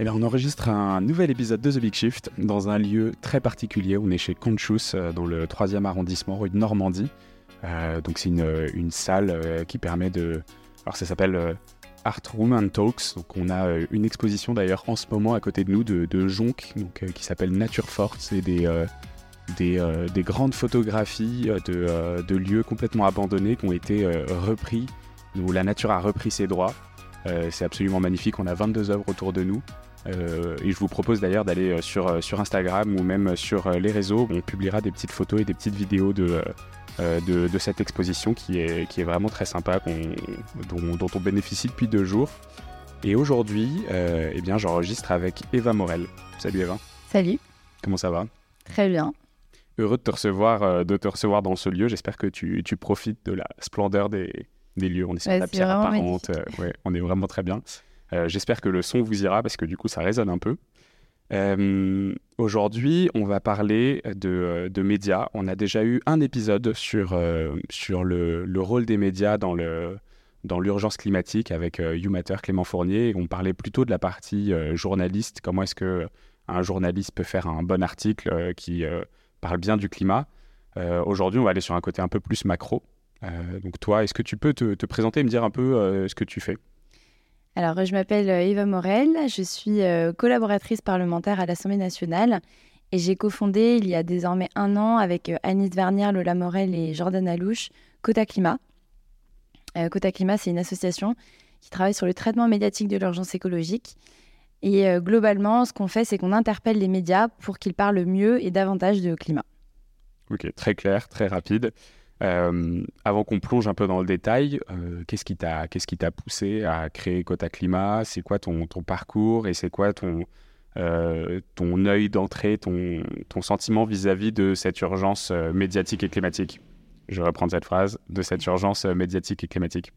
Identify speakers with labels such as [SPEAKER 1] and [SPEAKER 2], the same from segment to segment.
[SPEAKER 1] Eh bien, on enregistre un nouvel épisode de The Big Shift dans un lieu très particulier. On est chez Conchus, euh, dans le 3e arrondissement, rue de Normandie. Euh, donc, c'est une, une, salle euh, qui permet de. Alors, ça s'appelle Art Room and Talks. Donc, on a une exposition d'ailleurs en ce moment à côté de nous de, de Jonc, donc, qui s'appelle Nature Forte. C'est des, des, des, grandes photographies de, de, lieux complètement abandonnés qui ont été repris, où la nature a repris ses droits. c'est absolument magnifique. On a 22 œuvres autour de nous. Euh, et je vous propose d'ailleurs d'aller euh, sur, euh, sur Instagram ou même sur les réseaux. On publiera des petites photos et des petites vidéos de, de, cette exposition qui est, qui est vraiment très sympa, dont, dont, on bénéficie depuis deux jours. Et aujourd'hui, eh bien, j'enregistre avec Eva Morel. Salut Eva.
[SPEAKER 2] Salut.
[SPEAKER 1] Comment ça va?
[SPEAKER 2] Très bien.
[SPEAKER 1] Heureux de te recevoir, de te recevoir dans ce lieu. J'espère que tu, tu, profites de la splendeur des, des lieux. On est sur la pierre apparente. ouais, on est vraiment très bien. Euh, j'espère que le son vous ira parce que du coup ça résonne un peu. Euh, aujourd'hui, on va parler de, de, médias. On a déjà eu un épisode sur, euh, sur le, le, rôle des médias dans le dans l'urgence climatique avec YouMatter, Clément Fournier. On parlait plutôt de la partie journaliste. Comment est-ce que un journaliste peut faire un bon article qui parle bien du climat? Aujourd'hui, on va aller sur un côté un peu plus macro. Donc toi, est-ce que tu peux te, te, présenter et me dire un peu ce que tu fais?
[SPEAKER 2] Alors, je m'appelle euh, Eva Morel, je suis euh, collaboratrice parlementaire à l'Assemblée nationale et j'ai cofondé il y a désormais un an avec euh, Anis Vernier, Lola Morel et Jordan Alouche Cota Climat. Cota Climat, c'est une association qui travaille sur le traitement médiatique de l'urgence écologique. Et globalement, ce qu'on fait, c'est qu'on interpelle les médias pour qu'ils parlent mieux et davantage de climat.
[SPEAKER 1] Ok, très clair, très rapide. Euh, avant qu'on plonge un peu dans le détail, euh, qu'est-ce qui t'a qu'est-ce qui t'a poussé à créer Cota Climat C'est quoi ton, parcours et c'est quoi ton euh, œil d'entrée, ton, sentiment vis-à-vis de cette urgence médiatique et climatique? Je vais reprendre cette phrase de cette urgence médiatique et climatique.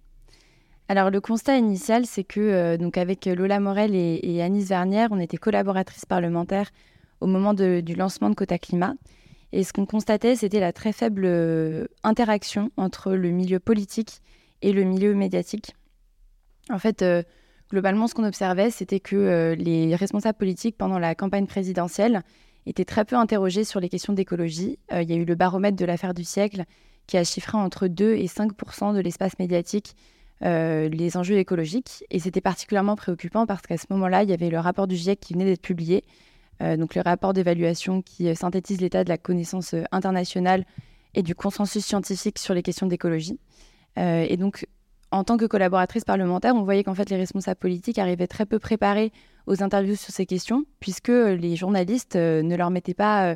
[SPEAKER 2] Alors le constat initial, c'est que donc avec Lola Morel et, et Anis Vernière, on était collaboratrices parlementaires au moment du lancement de Cota Climat. Et ce qu'on constatait, c'était la très faible euh, interaction entre le milieu politique et le milieu médiatique. En fait, euh, globalement, ce qu'on observait, c'était que euh, les responsables politiques, pendant la campagne présidentielle, étaient très peu interrogés sur les questions d'écologie. il y a eu le baromètre de l'affaire du siècle qui a chiffré entre 2 et 5% de l'espace médiatique les enjeux écologiques. Et c'était particulièrement préoccupant parce qu'à ce moment-là, il y avait le rapport du GIEC qui venait d'être publié donc le rapport d'évaluation qui euh, synthétise l'état de la connaissance euh, internationale et du consensus scientifique sur les questions d'écologie. et donc, en tant que collaboratrice parlementaire, on voyait qu'en fait les responsables politiques arrivaient très peu préparés aux interviews sur ces questions, puisque les journalistes ne leur mettaient pas,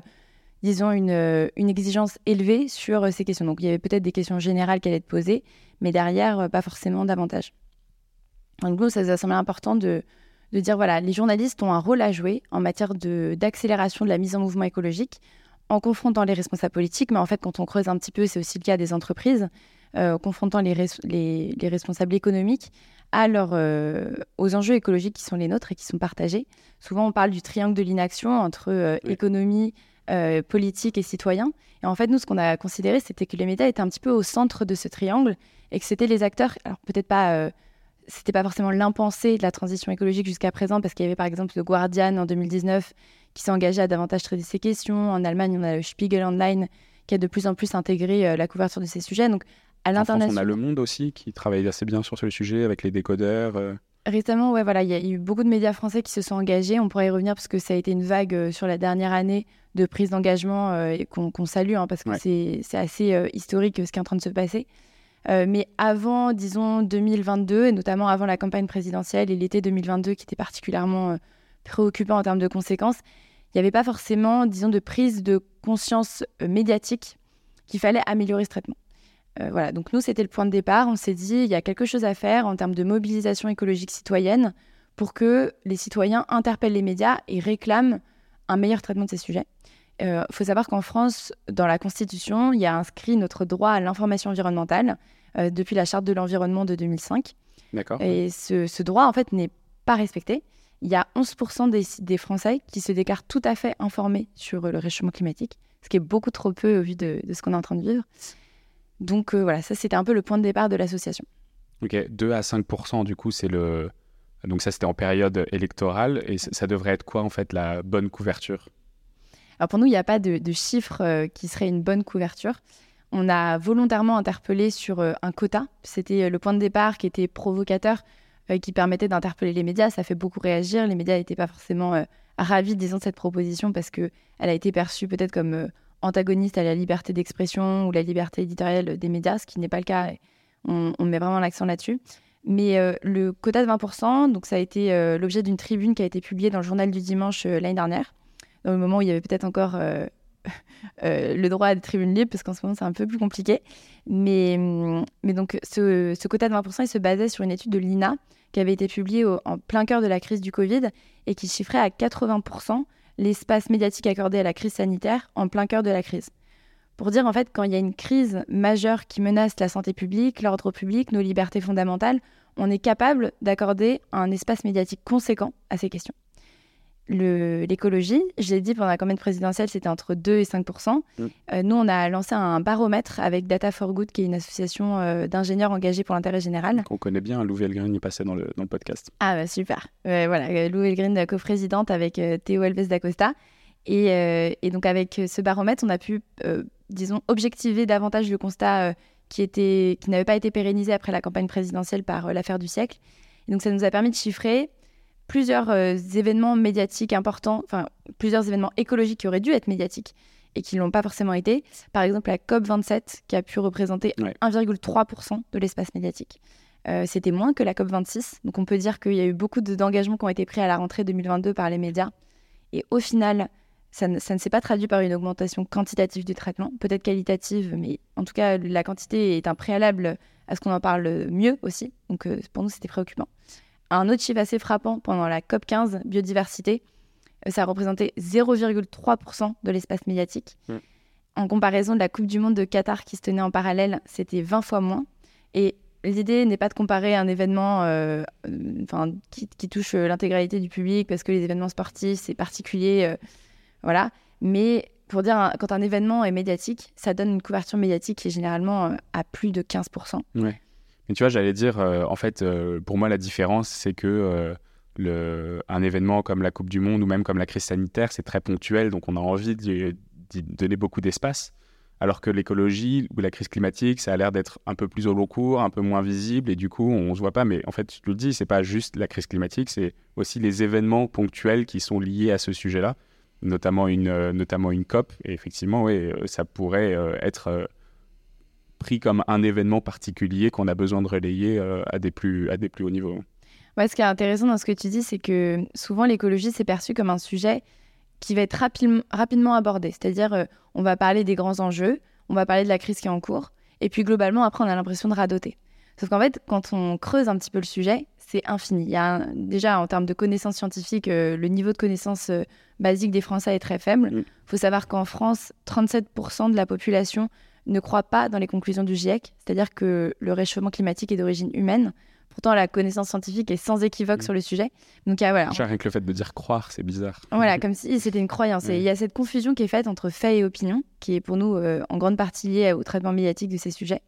[SPEAKER 2] disons, une, une, exigence élevée sur ces questions. Donc il y avait peut-être des questions générales qui allaient être posées, mais derrière, pas forcément davantage. Donc nous, ça nous a semblé important de, de dire voilà, les journalistes ont un rôle à jouer en matière d'accélération de, la mise en mouvement écologique en confrontant les responsables politiques, mais en fait, quand on creuse un petit peu, c'est aussi le cas des entreprises, euh, confrontant les, les, responsables économiques à euh, aux enjeux écologiques qui sont les nôtres et qui sont partagés. Souvent, on parle du triangle de l'inaction entre euh, économie, politique et citoyen. Et en fait, nous, ce qu'on a considéré, c'était que les médias étaient un petit peu au centre de ce triangle et que c'était les acteurs, alors peut-être pas c'était pas forcément l'impensé de la transition écologique jusqu'à présent, parce qu'il y avait par exemple le Guardian en 2019 qui s'est engagé à davantage traiter ces questions. En Allemagne, on a le Spiegel Online qui a de plus en plus intégré euh, la couverture de ces sujets. Donc, à l'international.
[SPEAKER 1] On a Le Monde aussi qui travaille assez bien sur ce sujet avec les décodeurs. Euh.
[SPEAKER 2] Récemment, ouais, voilà, il y a eu beaucoup de médias français qui se sont engagés. On pourrait y revenir parce que ça a été une vague euh, sur la dernière année de prise d'engagement qu'on salue, hein, parce que c'est assez historique ce qui est en train de se passer. Euh, mais avant, disons, 2022, et notamment avant la campagne présidentielle et l'été 2022 qui était particulièrement euh, préoccupant en termes de conséquences, il n'y avait pas forcément, disons, de prise de conscience euh, médiatique qu'il fallait améliorer ce traitement. voilà, donc nous, c'était le point de départ. On s'est dit, il y a quelque chose à faire en termes de mobilisation écologique citoyenne pour que les citoyens interpellent les médias et réclament un meilleur traitement de ces sujets. Il faut savoir qu'en France, dans la Constitution, il y a inscrit notre droit à l'information environnementale euh, depuis la charte de l'environnement de 2005.
[SPEAKER 1] D'accord.
[SPEAKER 2] Et ce, droit, en fait, n'est pas respecté. Il y a 11% des, des, Français qui se déclarent tout à fait informés sur le réchauffement climatique, ce qui est beaucoup trop peu au vu de, ce qu'on est en train de vivre. Donc euh, voilà, ça c'était un peu le point de départ de l'association.
[SPEAKER 1] Ok, 2 à 5% du coup, c'est le. Donc ça, c'était en période électorale. Et ça devrait être quoi, en fait, la bonne couverture?
[SPEAKER 2] Alors pour nous, il n'y a pas de, de chiffre euh, qui serait une bonne couverture. On a volontairement interpellé sur euh, un quota. C'était euh, le point de départ qui était provocateur, qui permettait d'interpeller les médias. Ça fait beaucoup réagir. Les médias n'étaient pas forcément ravis, disons, de cette proposition parce qu'elle a été perçue peut-être comme antagoniste à la liberté d'expression ou la liberté éditoriale des médias, ce qui n'est pas le cas. On, met vraiment l'accent là-dessus. Mais euh, le quota de 20%, donc ça a été euh, l'objet d'une tribune qui a été publiée dans le journal du dimanche euh, l'année dernière, dans le moment où il y avait peut-être encore le droit à des tribunes libres, parce qu'en ce moment c'est un peu plus compliqué. Mais, mais donc ce, quota de 20%, il se basait sur une étude de l'INA qui avait été publiée en plein cœur de la crise du Covid et qui chiffrait à 80% l'espace médiatique accordé à la crise sanitaire en plein cœur de la crise. Pour dire en fait, quand il y a une crise majeure qui menace la santé publique, l'ordre public, nos libertés fondamentales, on est capable d'accorder un espace médiatique conséquent à ces questions l'écologie, je l'ai dit pendant la campagne présidentielle, c'était entre 2 et 5 mm. euh, Nous, on a lancé un baromètre avec Data for Good, qui est une association euh, d'ingénieurs engagés pour l'intérêt général.
[SPEAKER 1] On connaît bien, Lou Velgrin y passait dans le, dans le podcast.
[SPEAKER 2] Ah, bah, super. voilà, Lou Velgrin, coprésidente avec euh, Théo Elves d'Acosta. Et, et, donc, avec ce baromètre, on a pu, disons, objectiver davantage le constat qui, était, qui n'avait pas été pérennisé après la campagne présidentielle par l'affaire du siècle. Et donc, ça nous a permis de chiffrer plusieurs euh, événements médiatiques importants, enfin plusieurs événements écologiques qui auraient dû être médiatiques et qui ne l'ont pas forcément été. Par exemple, la COP27 qui a pu représenter 1,3% de l'espace médiatique. Euh, c'était moins que la COP26. Donc on peut dire qu'il y a eu beaucoup d'engagements qui ont été pris à la rentrée 2022 par les médias. Et au final, ça ne, s'est pas traduit par une augmentation quantitative du traitement, peut-être qualitative, mais en tout cas, la quantité est un préalable à ce qu'on en parle mieux aussi. Donc euh, pour nous, c'était préoccupant. Un autre chiffre assez frappant pendant la COP 15, biodiversité, euh, ça représentait 0,3% de l'espace médiatique. Mm. En comparaison de la Coupe du Monde de Qatar qui se tenait en parallèle, c'était 20 fois moins. Et l'idée n'est pas de comparer un événement euh, euh, qui, touche l'intégralité du public, parce que les événements sportifs, c'est particulier. voilà. Mais pour dire, quand un événement est médiatique, ça donne une couverture médiatique qui est généralement à plus de 15%.
[SPEAKER 1] Ouais. Mais tu vois, j'allais dire, euh, en fait, euh, pour moi, la différence, c'est que euh, le, un événement comme la Coupe du Monde ou même comme la crise sanitaire, c'est très ponctuel, donc on a envie d'y donner beaucoup d'espace. Alors que l'écologie ou la crise climatique, ça a l'air d'être un peu plus au long cours, un peu moins visible, et du coup, on ne se voit pas. Mais en fait, tu le dis, c'est pas juste la crise climatique, c'est aussi les événements ponctuels qui sont liés à ce sujet-là, notamment une, notamment une COP. Et effectivement, oui, ça pourrait être pris comme un événement particulier qu'on a besoin de relayer euh, à, des plus, à des plus hauts niveaux.
[SPEAKER 2] Ouais, ce qui est intéressant dans ce que tu dis, c'est que souvent l'écologie, c'est perçu comme un sujet qui va être rapidement abordé. C'est-à-dire, euh, on va parler des grands enjeux, on va parler de la crise qui est en cours, et puis globalement, après, on a l'impression de radoter. Sauf qu'en fait, quand on creuse un petit peu le sujet, c'est infini. Il y a déjà, en termes de connaissances scientifiques, euh, le niveau de connaissances basiques des Français est très faible. Il mm. faut savoir qu'en France, 37% de la population ne croit pas dans les conclusions du GIEC, c'est-à-dire que le réchauffement climatique est d'origine humaine. Pourtant, la connaissance scientifique est sans équivoque mm. sur le sujet.
[SPEAKER 1] Donc, voilà. Rien que le fait de dire croire, c'est bizarre.
[SPEAKER 2] Voilà, comme si c'était une croyance. Et il y a cette confusion qui est faite entre fait et opinion, qui est pour nous euh, en grande partie liée au traitement médiatique de ces sujets.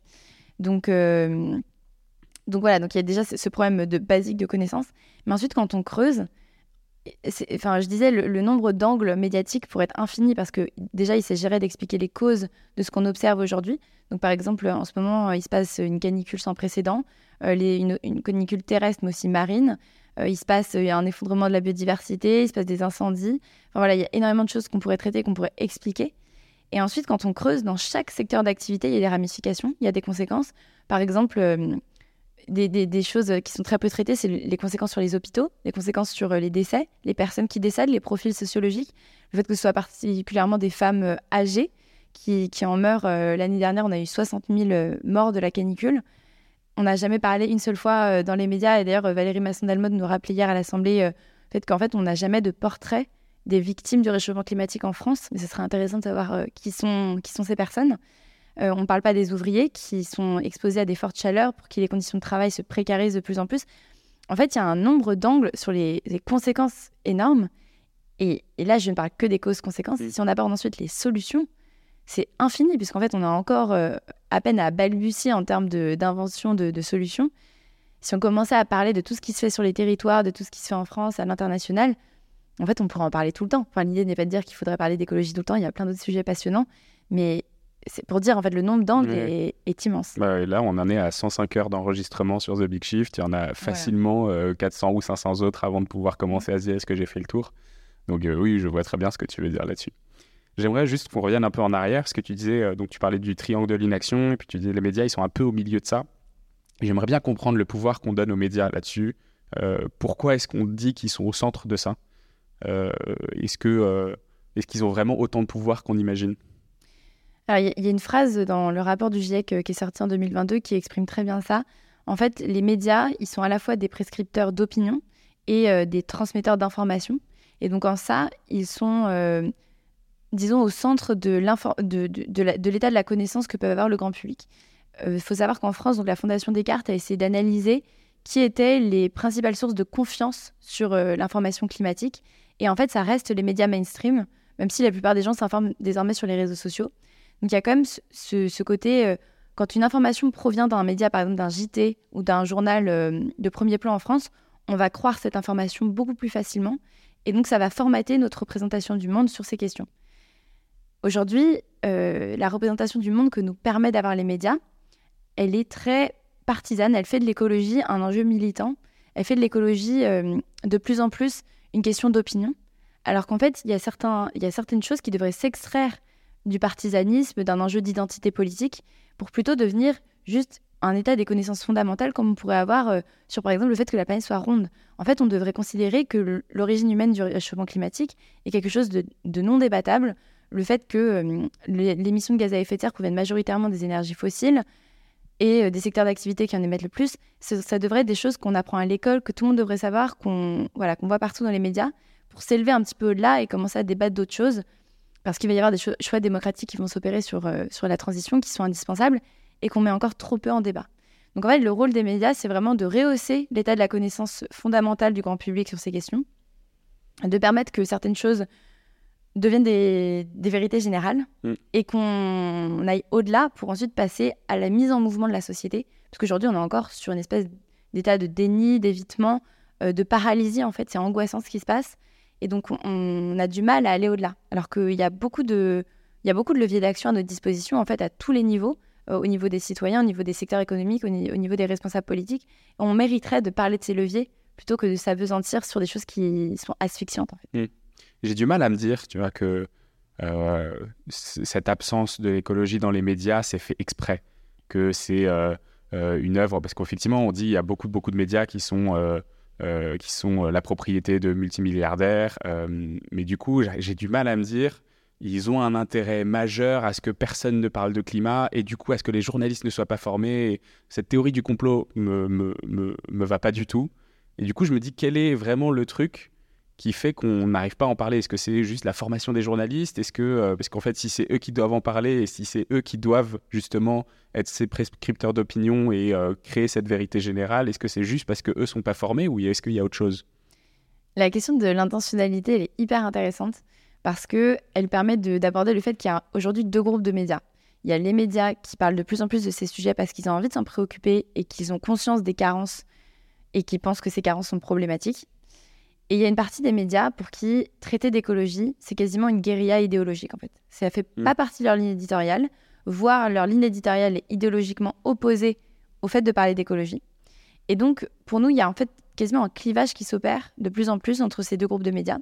[SPEAKER 2] Donc, euh, donc voilà, donc il y a déjà ce problème de basique de connaissance. Mais ensuite, quand on creuse, enfin, je disais, le, nombre d'angles médiatiques pourrait être infini parce que déjà, il s'agirait d'expliquer les causes de ce qu'on observe aujourd'hui. Donc, par exemple, en ce moment, il se passe une canicule sans précédent, euh, une, canicule terrestre, mais aussi marine. Euh, il se passe un effondrement de la biodiversité, il se passe des incendies. Enfin, voilà, il y a énormément de choses qu'on pourrait traiter, qu'on pourrait expliquer. Et ensuite, quand on creuse dans chaque secteur d'activité, il y a des ramifications, il y a des conséquences. Par exemple, des, choses qui sont très peu traitées, c'est les conséquences sur les hôpitaux, les conséquences sur euh, les décès, les personnes qui décèdent, les profils sociologiques, le fait que ce soit particulièrement des femmes euh, âgées qui, en meurent. Euh, l'année dernière, on a eu 60 000 morts de la canicule. On n'a jamais parlé une seule fois dans les médias, et d'ailleurs Valérie Masson-Dalmode nous rappelait hier à l'Assemblée fait qu'en fait on n'a jamais de portrait des victimes du réchauffement climatique en France, mais ce serait intéressant de savoir qui sont ces personnes. Euh, on ne parle pas des ouvriers qui sont exposés à des fortes chaleurs pour qui les conditions de travail se précarisent de plus en plus. En fait, il y a un nombre d'angles sur les, conséquences énormes. Et, là, je ne parle que des causes-conséquences. Si on aborde ensuite les solutions, c'est infini, puisqu'en fait, on a encore euh, à peine à balbutier en termes d'invention de, solutions. Si on commençait à parler de tout ce qui se fait sur les territoires, de tout ce qui se fait en France, à l'international, en fait, on pourrait en parler tout le temps. Enfin, l'idée n'est pas de dire qu'il faudrait parler d'écologie tout le temps, il y a plein d'autres sujets passionnants, mais c'est pour dire en fait le nombre d'angles est, immense.
[SPEAKER 1] Bah, là, on en est à 105 heures d'enregistrement sur The Big Shift. Il y en a facilement 400 euh, ou 500 autres avant de pouvoir commencer à se dire est-ce que j'ai fait le tour? Donc euh, oui, je vois très bien ce que tu veux dire là-dessus. J'aimerais juste qu'on revienne un peu en arrière, parce que tu disais, euh, donc tu parlais du triangle de l'inaction, et puis tu disais les médias, ils sont un peu au milieu de ça. J'aimerais bien comprendre le pouvoir qu'on donne aux médias là-dessus. pourquoi est-ce qu'on dit qu'ils sont au centre de ça? Est-ce que est-ce qu'ils ont vraiment autant de pouvoir qu'on imagine?
[SPEAKER 2] Il y, a une phrase dans le rapport du GIEC euh, qui est sorti en 2022 qui exprime très bien ça. En fait, les médias, ils sont à la fois des prescripteurs d'opinion et euh, des transmetteurs d'informations. Et donc en ça, ils sont, euh, disons, au centre de, l'état de la connaissance que peut avoir le grand public. Il faut savoir qu'en France, donc, la Fondation Descartes a essayé d'analyser qui étaient les principales sources de confiance sur l'information climatique. Et en fait, ça reste les médias mainstream, même si la plupart des gens s'informent désormais sur les réseaux sociaux. Donc il y a quand même ce, côté, euh, quand une information provient d'un média, par exemple d'un JT ou d'un journal euh, de premier plan en France, on va croire cette information beaucoup plus facilement. Et donc ça va formater notre représentation du monde sur ces questions. Aujourd'hui, euh, la représentation du monde que nous permet d'avoir les médias, elle est très partisane, elle fait de l'écologie un enjeu militant, elle fait de l'écologie de plus en plus une question d'opinion, alors qu'en fait, il y, a certains, il y a certaines choses qui devraient s'extraire du partisanisme, d'un enjeu d'identité politique, pour plutôt devenir juste un état des connaissances fondamentales comme on pourrait avoir euh, sur par exemple le fait que la planète soit ronde. En fait, on devrait considérer que l'origine humaine du réchauffement climatique est quelque chose de, non débattable. Le fait que euh, l'émission de gaz à effet de serre provienne majoritairement des énergies fossiles et euh, des secteurs d'activité qui en émettent le plus, ça devrait être des choses qu'on apprend à l'école, que tout le monde devrait savoir, qu'on voilà, qu'on voit partout dans les médias, pour s'élever un petit peu au-delà et commencer à débattre d'autres choses parce qu'il va y avoir des choix démocratiques qui vont s'opérer sur, euh, sur la transition, qui sont indispensables, et qu'on met encore trop peu en débat. Donc en fait, le rôle des médias, c'est vraiment de rehausser l'état de la connaissance fondamentale du grand public sur ces questions, de permettre que certaines choses deviennent des, des vérités générales, mm. et qu'on aille au-delà pour ensuite passer à la mise en mouvement de la société. Parce qu'aujourd'hui, on est encore sur une espèce d'état de déni, d'évitement, euh, de paralysie, en fait, c'est angoissant ce qui se passe. Et donc, on, a du mal à aller au-delà. Alors qu'il y a beaucoup de, leviers d'action à notre disposition, en fait, à tous les niveaux, euh, au niveau des citoyens, au niveau des secteurs économiques, au, niveau des responsables politiques. On mériterait de parler de ces leviers plutôt que de s'apesantir sur des choses qui sont asphyxiantes.
[SPEAKER 1] Mmh. J'ai du mal à me dire, tu vois, que euh, cette absence de l'écologie dans les médias, c'est fait exprès, que c'est euh, une œuvre, parce qu'effectivement, on dit il y a beaucoup, beaucoup de médias qui sont euh, qui sont euh, la propriété de multimilliardaires. Euh, mais du coup, j'ai du mal à me dire, ils ont un intérêt majeur à ce que personne ne parle de climat et du coup à ce que les journalistes ne soient pas formés. cette théorie du complot me, me, me, me, va pas du tout. Et du coup, je me dis, quel est vraiment le truc qui fait qu'on n'arrive pas à en parler Est-ce que c'est juste la formation des journalistes? Est-ce que euh, parce qu'en fait, si c'est eux qui doivent en parler et si c'est eux qui doivent justement être ces prescripteurs d'opinion et euh, créer cette vérité générale, est-ce que c'est juste parce que eux sont pas formés ou est-ce qu'il y a autre chose?
[SPEAKER 2] La question de l'intentionnalité elle est hyper intéressante parce que elle permet d'aborder le fait qu'il y a aujourd'hui deux groupes de médias. Il y a les médias qui parlent de plus en plus de ces sujets parce qu'ils ont envie de s'en préoccuper et qu'ils ont conscience des carences et qui pensent que ces carences sont problématiques. Et il y a une partie des médias pour qui traiter d'écologie, c'est quasiment une guérilla idéologique en fait. Ça fait mm. pas partie de leur ligne éditoriale, voire leur ligne éditoriale est idéologiquement opposée au fait de parler d'écologie. Et donc, pour nous, il y a en fait quasiment un clivage qui s'opère de plus en plus entre ces deux groupes de médias.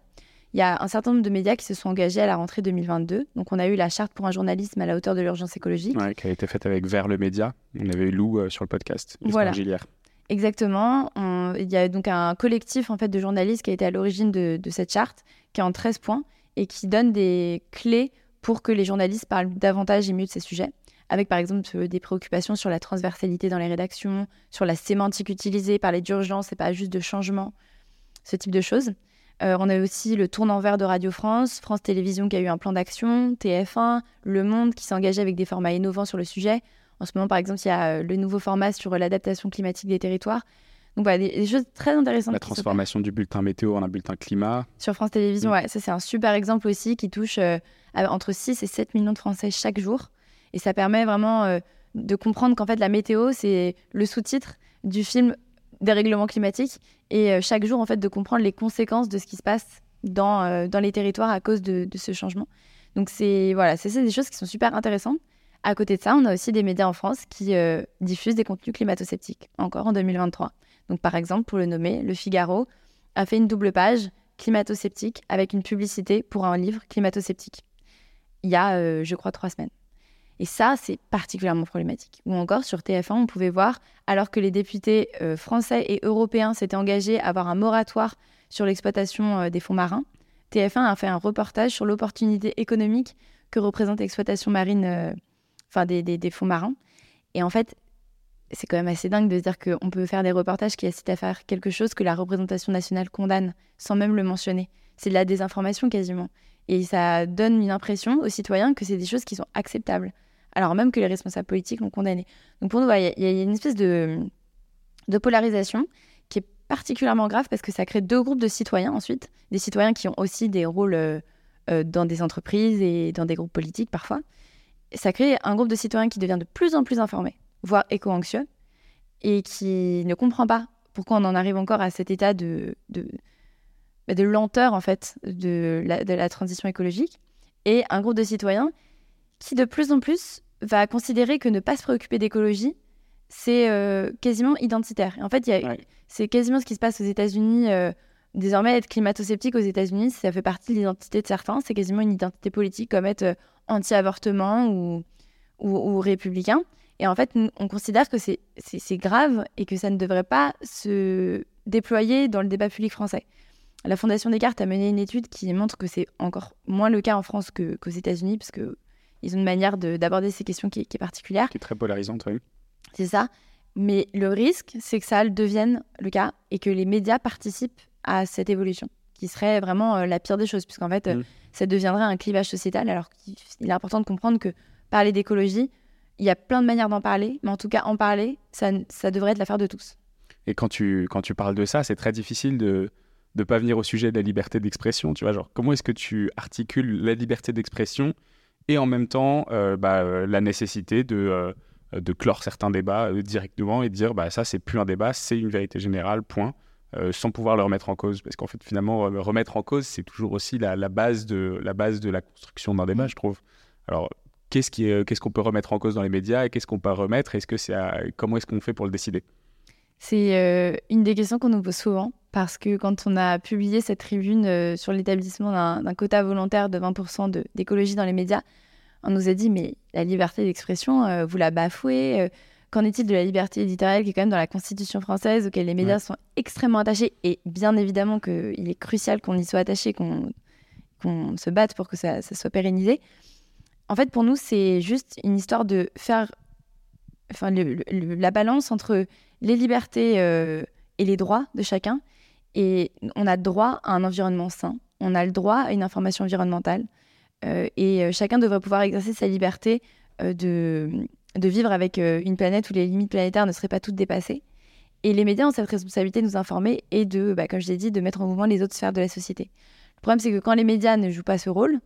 [SPEAKER 2] Il y a un certain nombre de médias qui se sont engagés à la rentrée 2022. Donc, on a eu la charte pour un journalisme à la hauteur de l'urgence écologique.
[SPEAKER 1] qui a été faite avec Vers le Média. On avait eu Lou euh, sur le podcast.
[SPEAKER 2] Voilà. Exactement. il y a donc un collectif en fait de journalistes qui a été à l'origine de, cette charte, qui est en 13 points et qui donne des clés pour que les journalistes parlent davantage et mieux de ces sujets, avec par exemple euh, des préoccupations sur la transversalité dans les rédactions, sur la sémantique utilisée, parler d'urgence et pas juste de changement, ce type de choses. Euh, on a aussi le tournant vert de Radio France, France Télévisions qui a eu un plan d'action, TF1, Le Monde qui s'est engagé avec des formats innovants sur le sujet. En ce moment, par exemple, il y a euh, le nouveau format sur euh, l'adaptation climatique des territoires. Donc voilà, des, choses très intéressantes.
[SPEAKER 1] La transformation du bulletin météo en un bulletin climat.
[SPEAKER 2] Sur France Télévisions, mm. ouais, ça c'est un super exemple aussi qui touche euh, entre 6 et 7 millions de Français chaque jour. Et ça permet vraiment de comprendre qu'en fait la météo, c'est le sous-titre du film dérèglement climatique et chaque jour en fait de comprendre les conséquences de ce qui se passe dans, dans les territoires à cause de, de ce changement. Donc c'est voilà, c'est des choses qui sont super intéressantes. À côté de ça, on a aussi des médias en France qui diffusent des contenus climato-sceptiques, encore en 2023. Donc par exemple, pour le nommer, Le Figaro a fait une double page climato-sceptique avec une publicité pour un livre climato-sceptique. Il y a, je crois, trois semaines. Et ça, c'est particulièrement problématique. Ou encore, sur TF1, on pouvait voir, alors que les députés euh, français et européens s'étaient engagés à avoir un moratoire sur l'exploitation euh, des fonds marins, TF1 a fait un reportage sur l'opportunité économique que représente l'exploitation marine, euh, enfin des, des, fonds marins. Et en fait, c'est quand même assez dingue de se dire qu'on peut faire des reportages qui incitent à faire quelque chose que la représentation nationale condamne, sans même le mentionner. C'est de la désinformation quasiment. Et ça donne une impression aux citoyens que c'est des choses qui sont acceptables alors même que les responsables politiques l'ont condamné. Donc pour nous, il y, a une espèce de, polarisation qui est particulièrement grave parce que ça crée deux groupes de citoyens ensuite, des citoyens qui ont aussi des rôles euh, euh, dans des entreprises et dans des groupes politiques parfois. Ça crée un groupe de citoyens qui devient de plus en plus informé, voire éco-anxieux, et qui ne comprend pas pourquoi on en arrive encore à cet état de, de, bah, de lenteur en fait de la, de la transition écologique, et un groupe de citoyens qui de plus en plus va considérer que ne pas se préoccuper d'écologie, c'est euh, quasiment identitaire. en fait, c'est quasiment ce qui se passe aux États-Unis. Euh, désormais, être climato-sceptique aux États-Unis, ça fait partie de l'identité de certains. C'est quasiment une identité politique, comme être euh, anti-avortement ou, ou, républicain. Et en fait, on considère que c'est grave et que ça ne devrait pas se déployer dans le débat public français. La Fondation Descartes a mené une étude qui montre que c'est encore moins le cas en France qu'aux États-Unis, parce que ils ont une manière d'aborder ces questions qui, est particulière.
[SPEAKER 1] Qui est très polarisante, oui.
[SPEAKER 2] C'est ça. Mais le risque, c'est que ça devienne le cas et que les médias participent à cette évolution, qui serait vraiment euh, la pire des choses, puisqu'en fait, euh, mm. ça deviendrait un clivage sociétal, alors qu'il est important de comprendre que parler d'écologie, il y a plein de manières d'en parler, mais en tout cas, en parler, ça, ça devrait être l'affaire de tous.
[SPEAKER 1] Et quand tu, quand tu parles de ça, c'est très difficile de ne pas venir au sujet de la liberté d'expression, tu vois, genre, comment est-ce que tu articules la liberté d'expression et en même temps euh, bah, euh, la nécessité de, euh, de clore certains débats directement et de dire bah, ça, c'est plus un débat, c'est une vérité générale, point. Sans pouvoir le remettre en cause. Parce qu'en fait, finalement, remettre en cause, c'est toujours aussi la, base de, la base de la construction d'un débat, je trouve. Alors, qu'est-ce qu'est-ce qu'on peut remettre en cause dans les médias et qu'est-ce qu'on peut remettre? Est-ce que c'est comment est-ce qu'on fait pour le décider?
[SPEAKER 2] C'est une des questions qu'on nous pose souvent parce que quand on a publié cette tribune euh, sur l'établissement d'un quota volontaire de 20% d'écologie dans les médias, on nous a dit mais la liberté d'expression, euh, vous la bafouez. Euh, qu'en est-il de la liberté éditoriale qui est quand même dans la Constitution française, auquel les médias sont extrêmement attachés Et bien évidemment qu'il est crucial qu'on y soit attaché, qu'on se batte pour que ça, soit pérennisé. En fait, pour nous, c'est juste une histoire de faire enfin, la balance entre les libertés et les droits de chacun et on a droit à un environnement sain, on a le droit à une information environnementale, euh, et euh, chacun devrait pouvoir exercer sa liberté euh, de, de vivre avec une planète où les limites planétaires ne seraient pas toutes dépassées. Et les médias ont cette responsabilité de nous informer et de, bah, comme je l'ai dit, de mettre en mouvement les autres sphères de la société. Le problème, c'est que quand les médias ne jouent pas ce rôle,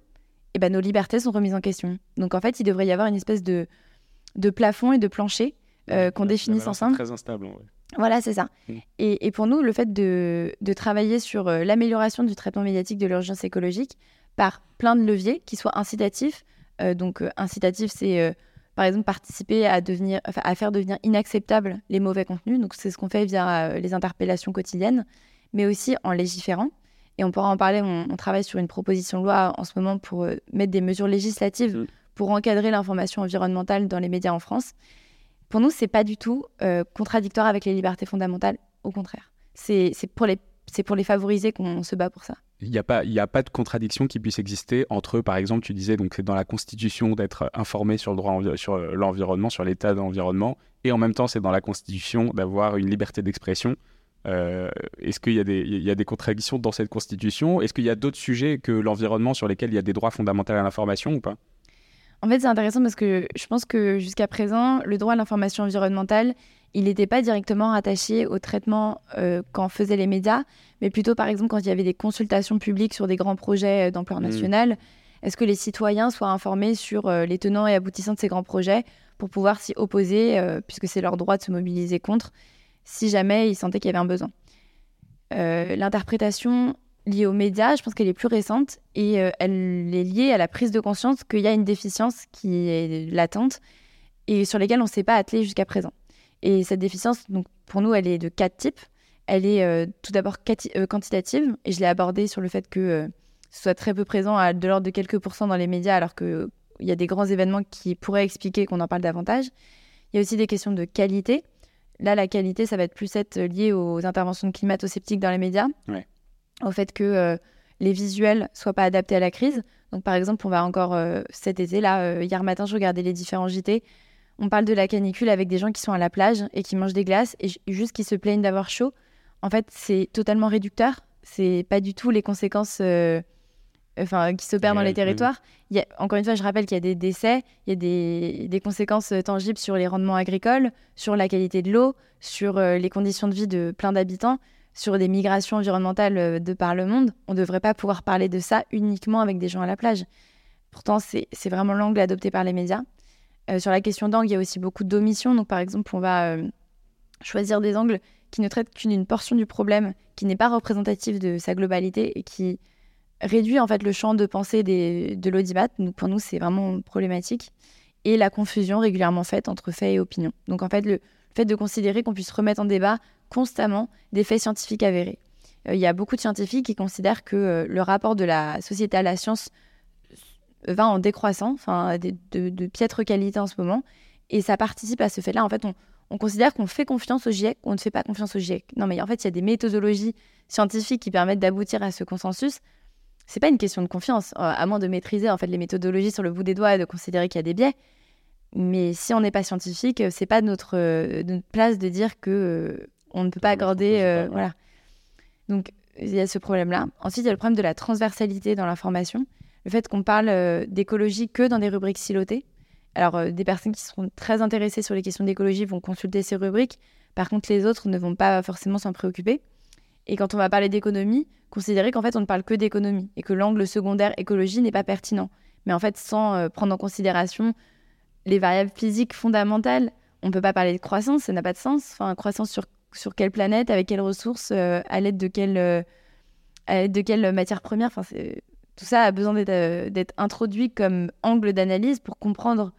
[SPEAKER 2] eh ben, nos libertés sont remises en question. Donc en fait, il devrait y avoir une espèce de, de plafond et de plancher qu'on définisse ensemble.
[SPEAKER 1] Très instable,
[SPEAKER 2] voilà, c'est ça. Mm. Et, pour nous, le fait de, travailler sur euh, l'amélioration du traitement médiatique de l'urgence écologique par plein de leviers qui soient incitatifs. Euh, donc, euh, incitatif, c'est par exemple participer à, devenir, à faire devenir inacceptables les mauvais contenus. Donc, c'est ce qu'on fait via les interpellations quotidiennes, mais aussi en légiférant. Et on pourra en parler. On, travaille sur une proposition de loi en ce moment pour mettre des mesures législatives mm. pour encadrer l'information environnementale dans les médias en France. Pour nous, c'est pas du tout euh, contradictoire avec les libertés fondamentales. Au contraire, c'est pour les c'est pour les favoriser qu'on se bat pour ça.
[SPEAKER 1] Il n'y a, pas, pas de contradiction qui puisse exister entre, par exemple, tu disais, donc c'est dans la Constitution d'être informé sur le droit sur l'environnement, sur l'état de l'environnement, et en même temps, c'est dans la Constitution d'avoir une liberté d'expression. Euh, est-ce qu'il y, y a des contradictions dans cette Constitution? Est-ce qu'il y a d'autres sujets que l'environnement sur lesquels il y a des droits fondamentaux à l'information ou pas?
[SPEAKER 2] En fait, c'est intéressant parce que je pense que jusqu'à présent, le droit à l'information environnementale, il n'était pas directement attaché au traitement euh, qu'en faisaient les médias, mais plutôt, par exemple, quand il y avait des consultations publiques sur des grands projets euh, d'ampleur mmh. nationale, est-ce que les citoyens soient informés sur euh, les tenants et aboutissants de ces grands projets pour pouvoir s'y opposer, puisque c'est leur droit de se mobiliser contre si jamais ils sentaient qu'il y avait un besoin? L'interprétation liée aux médias, je pense qu'elle est plus récente et elle est liée à la prise de conscience qu'il y a une déficience qui est latente et sur lesquelles on ne s'est pas attelé jusqu'à présent. Et cette déficience, donc, pour nous, elle est de quatre types. Elle est euh, tout d'abord euh, quantitative, et je l'ai abordée sur le fait que euh, ce soit très peu présent à de l'ordre de quelques pourcents dans les médias, alors qu'il y a des grands événements qui pourraient expliquer qu'on en parle davantage. Il y a aussi des questions de qualité. Là, la qualité, ça va être plus être lié aux interventions climato-sceptiques dans les médias, au fait que les visuels soient pas adaptés à la crise. Donc, par exemple, on va encore cet été, là, hier matin, je regardais les différents JT on parle de la canicule avec des gens qui sont à la plage et qui mangent des glaces et juste qui se plaignent d'avoir chaud. En fait, c'est totalement réducteur. C'est pas du tout les conséquences euh, enfin, qui s'opèrent dans les territoires. Il y encore une fois, je rappelle qu'il y a des décès, il y a des, conséquences tangibles sur les rendements agricoles, sur la qualité de l'eau, sur euh, les conditions de vie de plein d'habitants, sur des migrations environnementales euh, de par le monde. On ne devrait pas pouvoir parler de ça uniquement avec des gens à la plage. Pourtant, c'est vraiment l'angle adopté par les médias. Euh, sur la question d'angle, il y a aussi beaucoup d'omissions. Donc, par exemple, on va euh, choisir des angles qui ne traitent qu'une portion du problème, qui n'est pas représentative de sa globalité et qui réduit en fait le champ de pensée de l'audimat. Pour nous, c'est vraiment problématique. Et la confusion régulièrement faite entre faits et opinions. Donc, en fait, le fait de considérer qu'on puisse remettre en débat constamment des faits scientifiques avérés. Euh, il y a beaucoup de scientifiques qui considèrent que le rapport de la société à la science va en décroissant, enfin de, piètre qualité en ce moment. Et ça participe à ce fait-là. En fait, on, considère qu'on fait confiance au GIEC on ne fait pas confiance au GIEC. Non, mais en fait, il y a des méthodologies scientifiques qui permettent d'aboutir à ce consensus. C'est pas une question de confiance, euh, à moins de maîtriser en fait les méthodologies sur le bout des doigts et de considérer qu'il y a des biais. Mais si on n'est pas scientifique, c'est pas notre, euh, notre, place de dire que euh, on ne peut pas accorder, voilà. Donc il y a ce problème-là. Ensuite, il y a le problème de la transversalité dans l'information le fait qu'on parle euh, d'écologie que dans des rubriques silotées. Alors, euh, des personnes qui seront très intéressées sur les questions d'écologie vont consulter ces rubriques. Par contre, les autres ne vont pas forcément s'en préoccuper. Et quand on va parler d'économie, considérer qu'en fait, on ne parle que d'économie et que l'angle secondaire écologie n'est pas pertinent. Mais en fait, sans euh, prendre en considération les variables physiques fondamentales, on ne peut pas parler de croissance, ça n'a pas de sens. Enfin, croissance sur, sur quelle planète, avec quelles ressources, à l'aide de quelle, de quelle matière première enfin, tout ça a besoin euh, d'être introduit comme angle d'analyse pour comprendre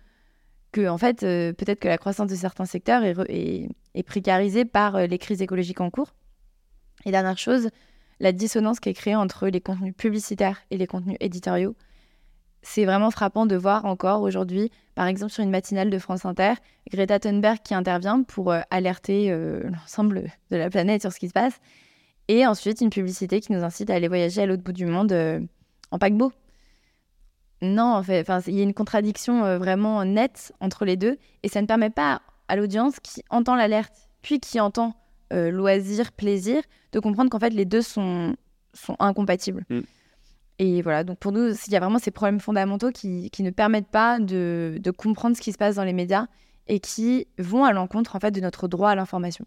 [SPEAKER 2] que, en fait, euh, peut-être que la croissance de certains secteurs est, précarisée par euh, les crises écologiques en cours. Et dernière chose, la dissonance qui est créée entre les contenus publicitaires et les contenus éditoriaux. C'est vraiment frappant de voir encore aujourd'hui, par exemple sur une matinale de France Inter, Greta Thunberg qui intervient pour alerter l'ensemble de la planète sur ce qui se passe, et ensuite une publicité qui nous incite à aller voyager à l'autre bout du monde en paquebot. Non, en fait, il y a une contradiction euh, vraiment nette entre les deux et ça ne permet pas à l'audience qui entend l'alerte puis qui entend euh, loisir, plaisir, de comprendre qu'en fait les deux sont, sont incompatibles. Mm. Et voilà, donc pour nous, il y a vraiment ces problèmes fondamentaux qui, ne permettent pas de, comprendre ce qui se passe dans les médias et qui vont à l'encontre en fait de notre droit à l'information.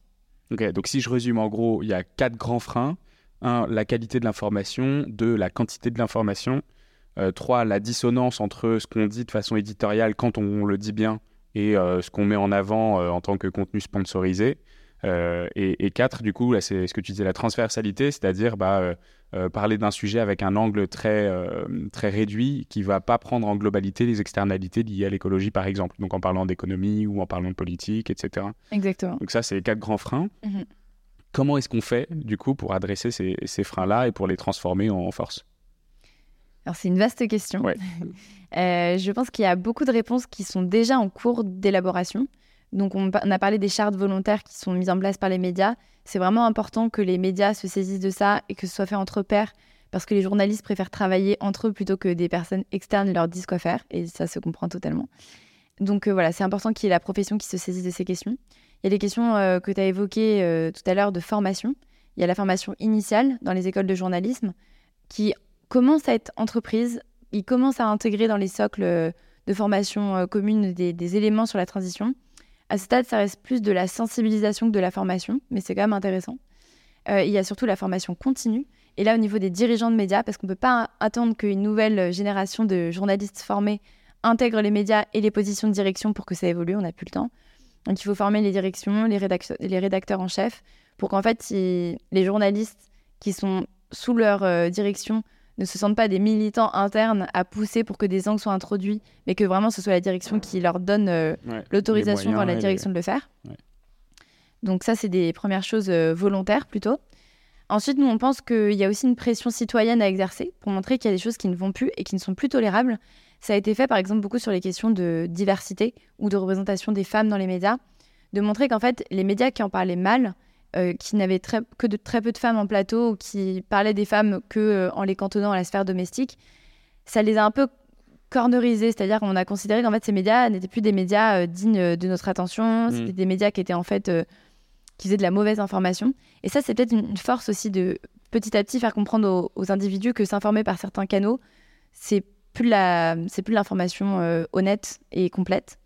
[SPEAKER 1] Ok, donc si je résume en gros, il y a quatre grands freins un, la qualité de l'information, deux, la quantité de l'information, euh, trois, la dissonance entre ce qu'on dit de façon éditoriale quand on, le dit bien et euh, ce qu'on met en avant euh, en tant que contenu sponsorisé. Et, quatre, du coup, c'est ce que tu disais, la transversalité, c'est-à-dire bah, parler d'un sujet avec un angle très, très réduit qui ne va pas prendre en globalité les externalités liées à l'écologie, par exemple. Donc en parlant d'économie ou en parlant de politique, etc.
[SPEAKER 2] Exactement.
[SPEAKER 1] Donc ça, c'est les quatre grands freins. Mmh Comment est-ce qu'on fait, du coup, pour adresser ces, freins-là et pour les transformer en force?
[SPEAKER 2] Alors, c'est une vaste question. Euh, je pense qu'il y a beaucoup de réponses qui sont déjà en cours d'élaboration. Donc, on, a parlé des chartes volontaires qui sont mises en place par les médias. C'est vraiment important que les médias se saisissent de ça et que ce soit fait entre pairs parce que les journalistes préfèrent travailler entre eux plutôt que des personnes externes leur disent quoi faire. Et ça se comprend totalement. Donc, euh, voilà, c'est important qu'il y ait la profession qui se saisisse de ces questions. Il y a les questions euh, que tu as évoquées euh, tout à l'heure de formation. Il y a la formation initiale dans les écoles de journalisme qui commence à être entreprise. Il commence à intégrer dans les socles de formation commune des, éléments sur la transition. À ce stade, ça reste plus de la sensibilisation que de la formation, mais c'est quand même intéressant. il y a surtout la formation continue. Et là, au niveau des dirigeants de médias, parce qu'on ne peut pas attendre qu'une nouvelle génération de journalistes formés intègre les médias et les positions de direction pour que ça évolue, on n'a plus le temps. Donc il faut former les directions, les, les rédacteurs en chef, pour qu'en fait les journalistes qui sont sous leur euh, direction ne se sentent pas des militants internes à pousser pour que des angles soient introduits, mais que vraiment ce soit la direction qui leur donne euh, l'autorisation dans la direction de le faire. Donc ça, c'est des premières choses euh, volontaires plutôt. Ensuite, nous, on pense qu'il y a aussi une pression citoyenne à exercer pour montrer qu'il y a des choses qui ne vont plus et qui ne sont plus tolérables. Ça a été fait, par exemple, beaucoup sur les questions de diversité ou de représentation des femmes dans les médias, de montrer qu'en fait, les médias qui en parlaient mal, euh, qui n'avaient que de très peu de femmes en plateau ou qui parlaient des femmes que euh, en les cantonnant à la sphère domestique, ça les a un peu cornerisés, c'est-à-dire qu'on a considéré qu'en fait ces médias n'étaient plus des médias euh, dignes de notre attention, mm. c'était des médias qui étaient en fait qui faisaient de la mauvaise information. Et ça, c'est peut-être une force aussi de petit à petit faire comprendre aux, individus que s'informer par certains canaux, c'est plus la, c'est plus l'information honnête et complète.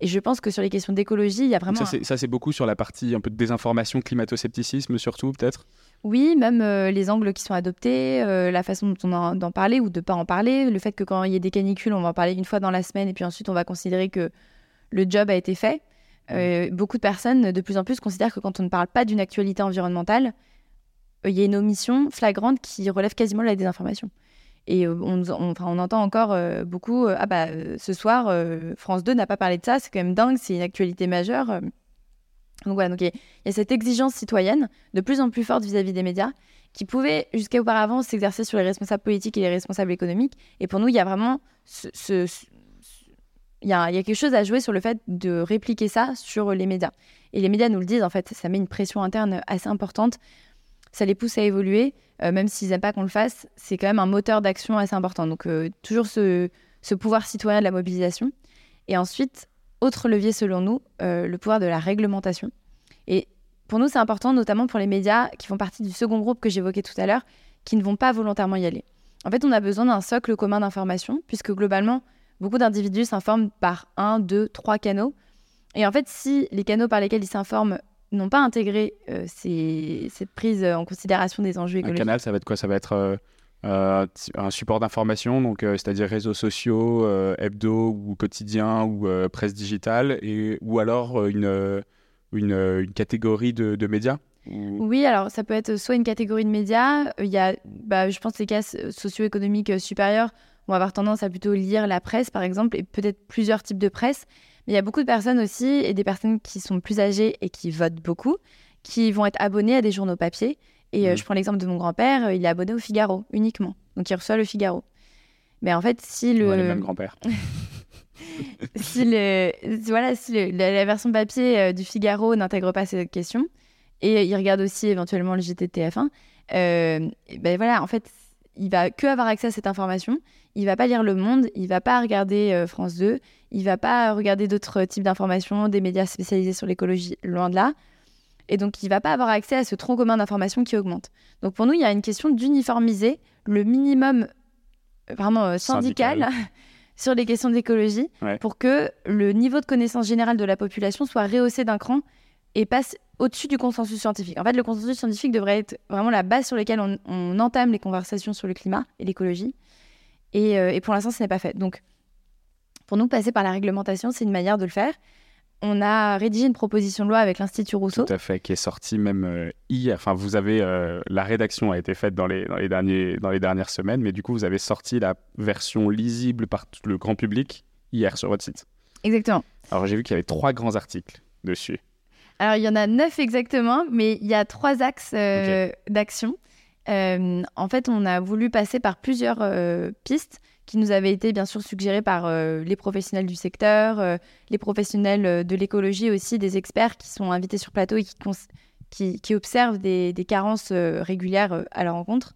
[SPEAKER 2] Et je pense que sur les questions d'écologie, il y a vraiment.
[SPEAKER 1] Ça, c'est beaucoup sur la partie un peu de désinformation, climato-scepticisme, surtout, peut-être?
[SPEAKER 2] Oui, même euh, les angles qui sont adoptés, euh, la façon dont on en, d'en parler ou de ne pas en parler, le fait que quand il y a des canicules, on va en parler une fois dans la semaine et puis ensuite on va considérer que le job a été fait. Euh, beaucoup de personnes, de plus en plus, considèrent que quand on ne parle pas d'une actualité environnementale, il y a une omission flagrante qui relève quasiment de la désinformation. Et euh, on, on, entend encore euh, beaucoup euh, Ah, bah, ce soir, France 2 n'a pas parlé de ça, c'est quand même dingue, c'est une actualité majeure. Donc voilà, donc il y, a cette exigence citoyenne de plus en plus forte vis-à-vis des médias qui pouvait jusqu'à auparavant s'exercer sur les responsables politiques et les responsables économiques. Et pour nous, il y a vraiment il y, y, a, quelque chose à jouer sur le fait de répliquer ça sur les médias. Et les médias nous le disent, en fait, ça met une pression interne assez importante. Ça les pousse à évoluer. Euh, même s'ils n'aiment pas qu'on le fasse, c'est quand même un moteur d'action assez important. Donc euh, toujours ce, pouvoir citoyen de la mobilisation. Et ensuite, autre levier selon nous, euh, le pouvoir de la réglementation. Et pour nous, c'est important, notamment pour les médias qui font partie du second groupe que j'évoquais tout à l'heure, qui ne vont pas volontairement y aller. En fait, on a besoin d'un socle commun d'information, puisque globalement, beaucoup d'individus s'informent par un, deux, trois canaux. Et en fait, si les canaux par lesquels ils s'informent n'ont pas intégré euh, cette prise en considération des enjeux écologiques.
[SPEAKER 1] Un canal, ça va être quoi? Ça va être euh, euh, un support d'information, donc c'est-à-dire réseaux sociaux, hebdo ou quotidien ou presse digitale, et ou alors une, une, catégorie de, médias.
[SPEAKER 2] Oui, alors ça peut être soit une catégorie de médias. Il y a, bah, je pense, les cas socio-économiques supérieurs vont avoir tendance à plutôt lire la presse, par exemple, et peut-être plusieurs types de presse. Mais il y a beaucoup de personnes aussi, et des personnes qui sont plus âgées et qui votent beaucoup, qui vont être abonnées à des journaux papier. Et euh, mmh. je prends l'exemple de mon grand-père, euh, il est abonné au Figaro uniquement. Donc il reçoit le Figaro. Mais en fait, si le.
[SPEAKER 1] Ouais, le même grand-père.
[SPEAKER 2] si le, voilà, si la, version papier euh, du Figaro n'intègre pas cette question, et il regarde aussi éventuellement le GTTF1, ben voilà, en fait, il va que avoir accès à cette information. Il va pas lire Le Monde, il va pas regarder euh, France 2, il va pas regarder d'autres types d'informations, des médias spécialisés sur l'écologie, loin de là. Et donc, il va pas avoir accès à ce tronc commun d'informations qui augmente. Donc, pour nous, il y a une question d'uniformiser le minimum euh, vraiment euh, syndical, sur les questions d'écologie pour que le niveau de connaissance générale de la population soit rehaussé d'un cran et passe au-dessus du consensus scientifique. En fait, le consensus scientifique devrait être vraiment la base sur laquelle on, entame les conversations sur le climat et l'écologie. Euh, et, pour l'instant, ce n'est pas fait. Donc, pour nous, passer par la réglementation, c'est une manière de le faire. On a rédigé une proposition de loi avec l'Institut Rousseau.
[SPEAKER 1] Tout à fait, qui est sortie même euh, hier. Enfin, vous avez euh, la rédaction a été faite dans les, dans les, derniers, dans les dernières semaines, mais du coup, vous avez sorti la version lisible par le grand public hier sur votre site.
[SPEAKER 2] Exactement.
[SPEAKER 1] Alors, j'ai vu qu'il y avait trois grands articles dessus.
[SPEAKER 2] Alors, il y en a neuf exactement, mais il y a trois axes euh, d'action. Euh, en fait, on a voulu passer par plusieurs euh, pistes qui nous avaient été bien sûr suggérées par les professionnels du secteur, les professionnels de l'écologie aussi, des experts qui sont invités sur plateau et qui, qui, observent des, des carences régulières à leur rencontre.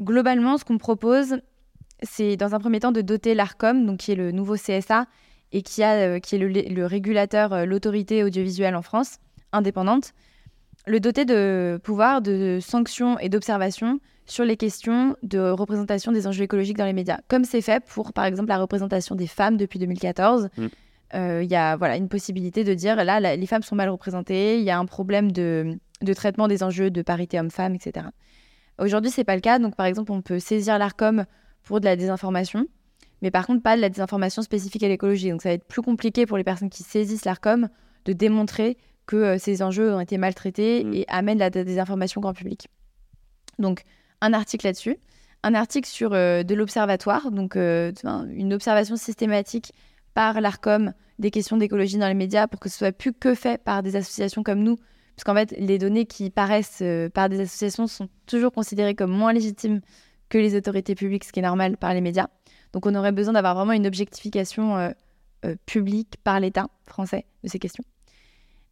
[SPEAKER 2] Globalement, ce qu'on propose, c'est dans un premier temps de doter l'ARCOM, donc qui est le nouveau CSA, et qui, a, euh, qui est le, régulateur, euh, l'autorité audiovisuelle en France, indépendante, le doter de pouvoirs de sanctions et d'observation sur les questions de représentation des enjeux écologiques dans les médias, comme c'est fait pour, par exemple, la représentation des femmes depuis 2014. Mm. Euh, il y a voilà, une possibilité de dire, là, les femmes sont mal représentées, il y a un problème de, de traitement des enjeux de parité homme-femme, etc. Aujourd'hui, ce n'est pas le cas. Donc, par exemple, on peut saisir l'ARCOM pour de la désinformation mais par contre pas de la désinformation spécifique à l'écologie. Donc ça va être plus compliqué pour les personnes qui saisissent l'ARCOM de démontrer que ces enjeux ont été maltraités
[SPEAKER 1] Mm.
[SPEAKER 2] et amènent la désinformation grand public. Donc, un article là-dessus, un article sur euh, de l'observatoire, donc euh, une observation systématique par l'ARCOM des questions d'écologie dans les médias pour que ce soit plus que fait par des associations comme nous. Parce qu'en fait, les données qui paraissent euh, par des associations sont toujours considérées comme moins légitimes que les autorités publiques, ce qui est normal par les médias. Donc on aurait besoin d'avoir vraiment une objectification euh, euh, publique par l'État français de ces questions.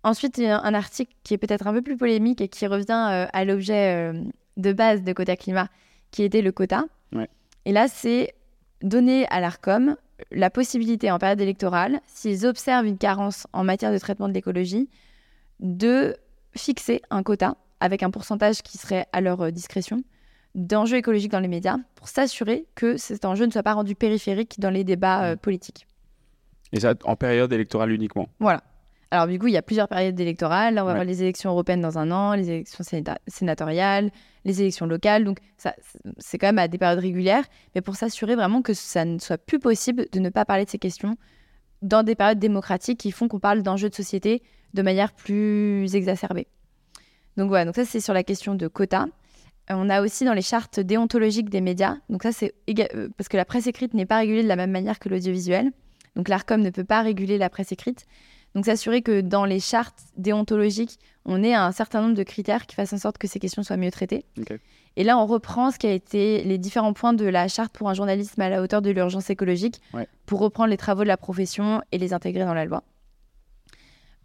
[SPEAKER 2] Ensuite, il y a un article qui est peut-être un peu plus polémique et qui revient euh, à l'objet de base de Quota Climat, qui était le quota.
[SPEAKER 1] Ouais.
[SPEAKER 2] Et là, c'est donner à l'ARCOM la possibilité en période électorale, s'ils observent une carence en matière de traitement de l'écologie, de fixer un quota avec un pourcentage qui serait à leur discrétion d'enjeux écologiques dans les médias pour s'assurer que cet enjeu ne soit pas rendu périphérique dans les débats euh, politiques.
[SPEAKER 1] Et ça, en période électorale uniquement.
[SPEAKER 2] Voilà. Alors du coup, il y a plusieurs périodes électorales. Là, on va
[SPEAKER 1] Ouais.
[SPEAKER 2] avoir les élections européennes dans un an, les élections sénatoriales, les élections locales. Donc ça, c'est quand même à des périodes régulières, mais pour s'assurer vraiment que ça ne soit plus possible de ne pas parler de ces questions dans des périodes démocratiques qui font qu'on parle d'enjeux de société de manière plus exacerbée. Donc voilà, donc ça c'est sur la question de quotas. Euh, On a aussi dans les chartes déontologiques des médias, donc ça c'est euh, parce que la presse écrite n'est pas régulée de la même manière que l'audiovisuel. Donc l'ARCOM ne peut pas réguler la presse écrite. Donc s'assurer que dans les chartes déontologiques, on ait un certain nombre de critères qui fassent en sorte que ces questions soient mieux traitées. Et là, on reprend ce qui a été les différents points de la charte pour un journalisme à la hauteur de l'urgence écologique
[SPEAKER 1] Ouais.
[SPEAKER 2] pour reprendre les travaux de la profession et les intégrer dans la loi.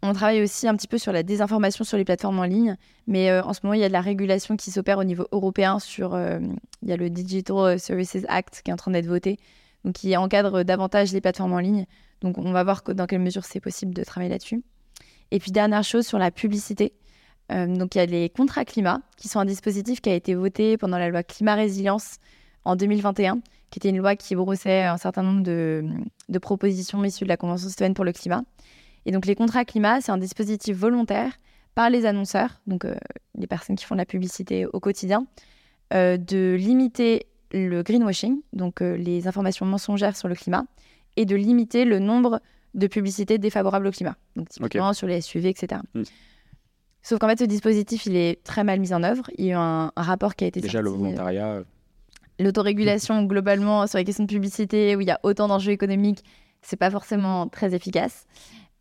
[SPEAKER 2] On travaille aussi un petit peu sur la désinformation sur les plateformes en ligne, mais euh, en ce moment, il y a de la régulation qui s'opère au niveau européen sur. euh, il y a le Digital Services Act qui est en train d'être voté, donc qui encadre davantage les plateformes en ligne. Donc, on va voir dans quelle mesure c'est possible de travailler là-dessus. Et puis, dernière chose sur la publicité. Euh, donc, il y a les contrats climat, qui sont un dispositif qui a été voté pendant la loi climat résilience en 2021, qui était une loi qui brossait un certain nombre de, de propositions issues de la Convention citoyenne pour le climat. Et donc, les contrats climat, c'est un dispositif volontaire par les annonceurs, donc euh, les personnes qui font de la publicité au quotidien, euh, de limiter le greenwashing, donc euh, les informations mensongères sur le climat, et de limiter le nombre de publicités défavorables au climat, donc typiquement sur les SUV, etc.
[SPEAKER 1] Mm.
[SPEAKER 2] Sauf qu'en fait, ce dispositif, il est très mal mis en œuvre. Il y a eu un, un rapport qui a été
[SPEAKER 1] Déjà, le
[SPEAKER 2] euh,
[SPEAKER 1] volontariat.
[SPEAKER 2] l'autorégulation globalement sur les questions de publicité où il y a autant d'enjeux économiques, c'est pas forcément très efficace.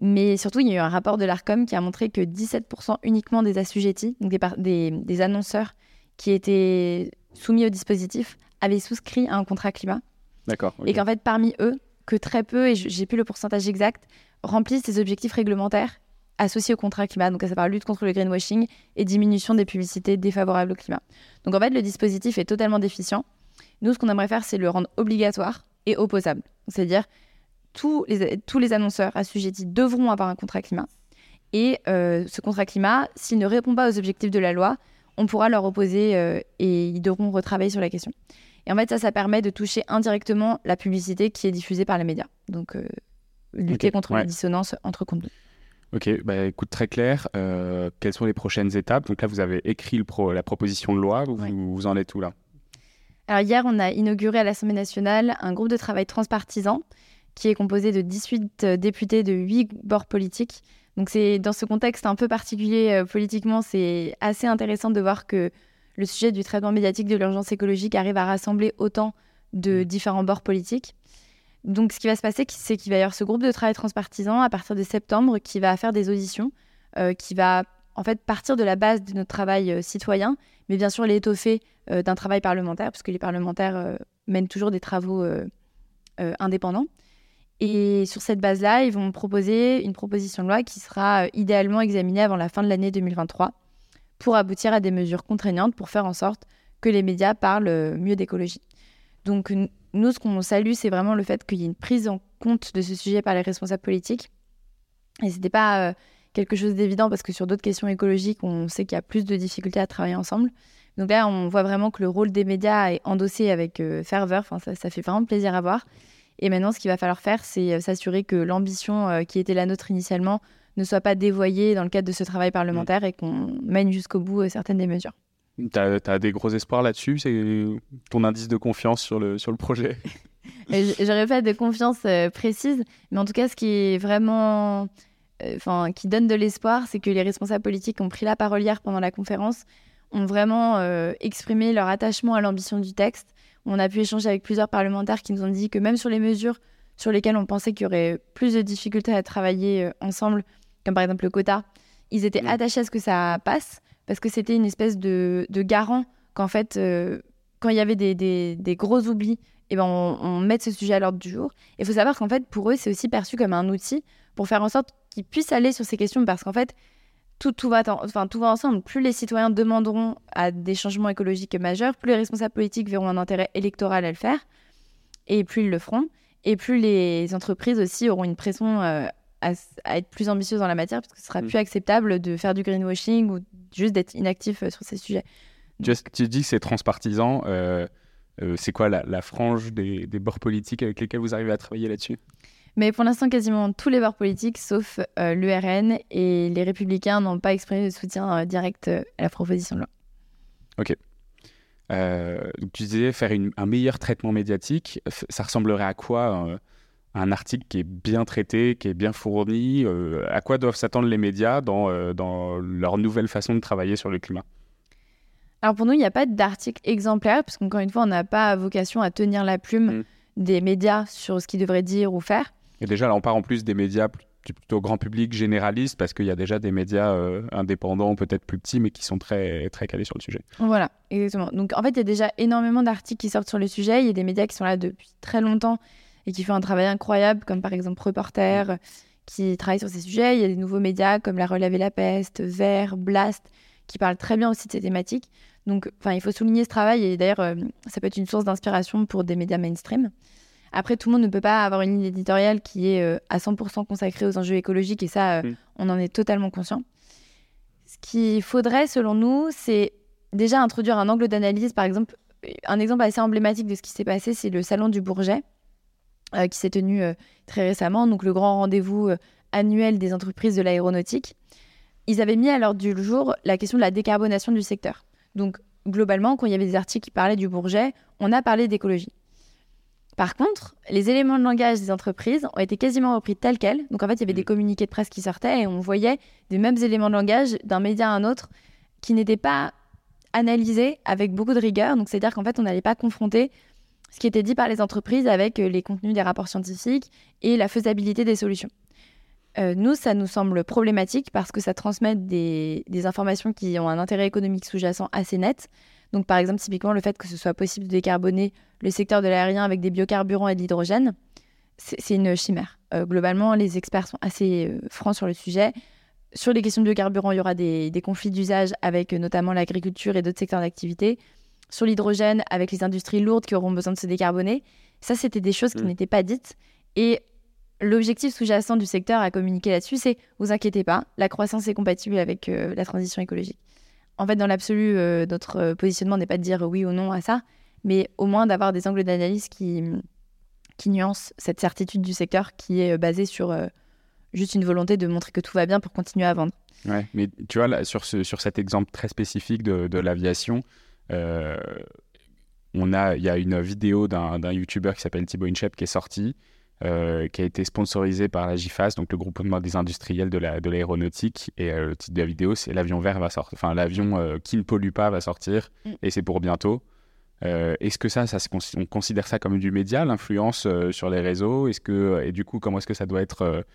[SPEAKER 2] Mais surtout, il y a eu un rapport de l'ARCOM qui a montré que 17% uniquement des assujettis, donc des, par- des- des annonceurs qui étaient soumis au dispositif, avaient souscrit à un contrat climat.
[SPEAKER 1] D'accord.
[SPEAKER 2] Et qu'en fait, parmi eux, que très peu, et j'ai plus le pourcentage exact, remplissent ces objectifs réglementaires associés au contrat climat. Donc, à savoir lutte contre le greenwashing et diminution des publicités défavorables au climat. Donc, en fait, le dispositif est totalement déficient. Nous, ce qu'on aimerait faire, c'est le rendre obligatoire et opposable. C'est-à-dire, tous les, tous les annonceurs assujettis devront avoir un contrat climat. Et euh, ce contrat climat, s'il ne répond pas aux objectifs de la loi, on pourra leur opposer euh, et ils devront retravailler sur la question. Et en fait, ça, ça permet de toucher indirectement la publicité qui est diffusée par les médias. Donc, euh, lutter contre
[SPEAKER 1] ouais.
[SPEAKER 2] les dissonances entre contenus.
[SPEAKER 1] Ok, bah, écoute, très clair. Quelles sont les prochaines étapes? Donc là, vous avez écrit le pro- la proposition de loi. Vous,
[SPEAKER 2] Ouais.
[SPEAKER 1] vous en êtes où là?
[SPEAKER 2] Alors hier, on a inauguré à l'Assemblée nationale un groupe de travail transpartisan qui est composé de 18 euh, députés de 8 bords politiques. Donc c'est dans ce contexte un peu particulier euh, politiquement, c'est assez intéressant de voir que le sujet du traitement médiatique de l'urgence écologique arrive à rassembler autant de différents bords politiques. Donc ce qui va se passer, c'est qu'il va y avoir ce groupe de travail transpartisan à partir de septembre qui va faire des auditions, euh, qui va en fait partir de la base de notre travail euh, citoyen, mais bien sûr l'étoffer d'un travail parlementaire, parce que les parlementaires mènent toujours des travaux indépendants. Et sur cette base-là, ils vont proposer une proposition de loi qui sera euh, idéalement examinée avant la fin de l'année 2023 pour aboutir à des mesures contraignantes pour faire en sorte que les médias parlent euh, mieux d'écologie. Donc nous, ce qu'on salue, c'est vraiment le fait qu'il y ait une prise en compte de ce sujet par les responsables politiques. Et ce n'était pas euh, quelque chose d'évident parce que sur d'autres questions écologiques, on sait qu'il y a plus de difficultés à travailler ensemble. Donc là, on voit vraiment que le rôle des médias est endossé avec ferveur. Ça fait vraiment plaisir à voir. Et maintenant, ce qu'il va falloir faire, c'est euh, s'assurer que l'ambition euh, qui était la nôtre initialement ne soit pas dévoyée dans le cadre de ce travail parlementaire et qu'on mène jusqu'au bout euh, certaines des mesures.
[SPEAKER 1] Tu as, des gros espoirs là-dessus? C'est ton indice de confiance sur le, sur le projet?
[SPEAKER 2] J'aurais pas de confiance euh, précise, mais en tout cas, ce qui est vraiment enfin, qui donne de l'espoir, c'est que les responsables politiques ont pris la parole hier pendant la conférence, ont vraiment exprimé leur attachement à l'ambition du texte. On a pu échanger avec plusieurs parlementaires qui nous ont dit que même sur les mesures sur lesquelles on pensait qu'il y aurait plus de difficultés à travailler ensemble, comme par exemple le quota, ils étaient attachés à ce que ça passe parce que c'était une espèce de, garant qu'en fait, euh, quand il y avait des, gros oublis, eh ben on, on mette ce sujet à l'ordre du jour. Il faut savoir qu'en fait, pour eux, c'est aussi perçu comme un outil pour faire en sorte qu'ils puissent aller sur ces questions parce qu'en fait, tout, tout, va, enfin, tout va ensemble. Plus les citoyens demanderont à des changements écologiques majeurs, plus les responsables politiques verront un intérêt électoral à le faire, et plus ils le feront. Et plus les entreprises aussi auront une pression euh, à, être plus ambitieuse dans la matière, parce que ce sera mm. plus acceptable de faire du greenwashing ou juste d'être inactif euh, sur ces sujets.
[SPEAKER 1] Tu, tu dis que c'est transpartisan. Euh, euh, c'est quoi la, frange des, bords politiques avec lesquels vous arrivez à travailler là-dessus?
[SPEAKER 2] Mais pour l'instant, quasiment tous les bords politiques, sauf l'URN et les Républicains, n'ont pas exprimé de soutien direct à la proposition de loi.
[SPEAKER 1] Ok. tu disais faire un meilleur traitement médiatique. Ça ressemblerait à quoi un article qui est bien traité, qui est bien fourni euh, À quoi doivent s'attendre les médias dans, euh, dans leur nouvelle façon de travailler sur le climat?
[SPEAKER 2] Alors pour nous, il n'y a pas d'article exemplaire, parce qu'encore une fois, on n'a pas vocation à tenir la plume mm. des médias sur ce qu'ils devraient dire ou faire.
[SPEAKER 1] Et déjà, là, on part en plus des médias plutôt grand public, généralistes, parce qu'il y a déjà des médias euh, indépendants, peut-être plus petits, mais qui sont très, très calés sur le sujet.
[SPEAKER 2] Voilà, exactement. Donc en fait, il y a déjà énormément d'articles qui sortent sur le sujet. Il y a des médias qui sont là depuis très longtemps et qui font un travail incroyable, comme par exemple Reporter, qui travaille sur ces sujets. Il y a des nouveaux médias comme La Relève et la Peste, Vert, Blast, qui parlent très bien aussi de ces thématiques. Donc, enfin, il faut souligner ce travail et d'ailleurs, euh, ça peut être une source d'inspiration pour des médias mainstream. Après, tout le monde ne peut pas avoir une ligne éditoriale qui est euh, à 100% consacrée aux enjeux écologiques et ça, euh, mm. on en est totalement conscient. Ce qu'il faudrait, selon nous, c'est déjà introduire un angle d'analyse. Par exemple, un exemple assez emblématique de ce qui s'est passé, c'est le Salon du Bourget, euh, qui s'est tenu euh, très récemment, donc le grand rendez-vous euh, annuel des entreprises de l'aéronautique. Ils avaient mis à l'ordre du jour la question de la décarbonation du secteur. Donc globalement, quand il y avait des articles qui parlaient du Bourget, on a parlé d'écologie. Par contre, les éléments de langage des entreprises ont été quasiment repris tels quels. Donc en fait, il y avait des mmh. communiqués de presse qui sortaient et on voyait des mêmes éléments de langage d'un média à un autre qui n'étaient pas analysés avec beaucoup de rigueur. Donc c'est-à-dire qu'en fait, on n'allait pas confronter ce qui était dit par les entreprises avec euh, les contenus des rapports scientifiques et la faisabilité des solutions. Euh, nous, ça nous semble problématique parce que ça transmet des, informations qui ont un intérêt économique sous-jacent assez net. Donc, par exemple, typiquement, le fait que ce soit possible de décarboner le secteur de l'aérien avec des biocarburants et de l'hydrogène, c'est une chimère. Euh, globalement, les experts sont assez francs sur le sujet. Sur les questions de biocarburants, il y aura des conflits d'usage avec notamment l'agriculture et d'autres secteurs d'activité sur l'hydrogène avec les industries lourdes qui auront besoin de se décarboner. Ça, c'était des choses qui mm. n'étaient pas dites. Et l'objectif sous-jacent du secteur à communiquer là-dessus, c'est vous inquiétez pas, la croissance est compatible avec euh, la transition écologique. En fait, dans l'absolu, euh, notre euh, positionnement n'est pas de dire oui ou non à ça, mais au moins d'avoir des angles d'analyse qui, qui nuancent cette certitude du secteur qui est basée sur juste une volonté de montrer que tout va bien pour continuer à vendre.
[SPEAKER 1] Ouais, mais tu vois, sur, sur cet exemple très spécifique de, de l'aviation, euh, on a, il y a une vidéo d'un YouTuber qui s'appelle Thibaut Inchep qui est sortie, euh, qui a été sponsorisé par la GIFAS, donc le groupement des industriels de l'aéronautique. La, de et euh, le titre de la vidéo, c'est l'avion vert va sortir, enfin l'avion qui ne pollue pas va sortir, mm. et c'est pour bientôt. est-ce que ça, ça on considère ça comme du média, l'influence sur les réseaux? Est-ce que et du coup, comment est-ce que ça doit être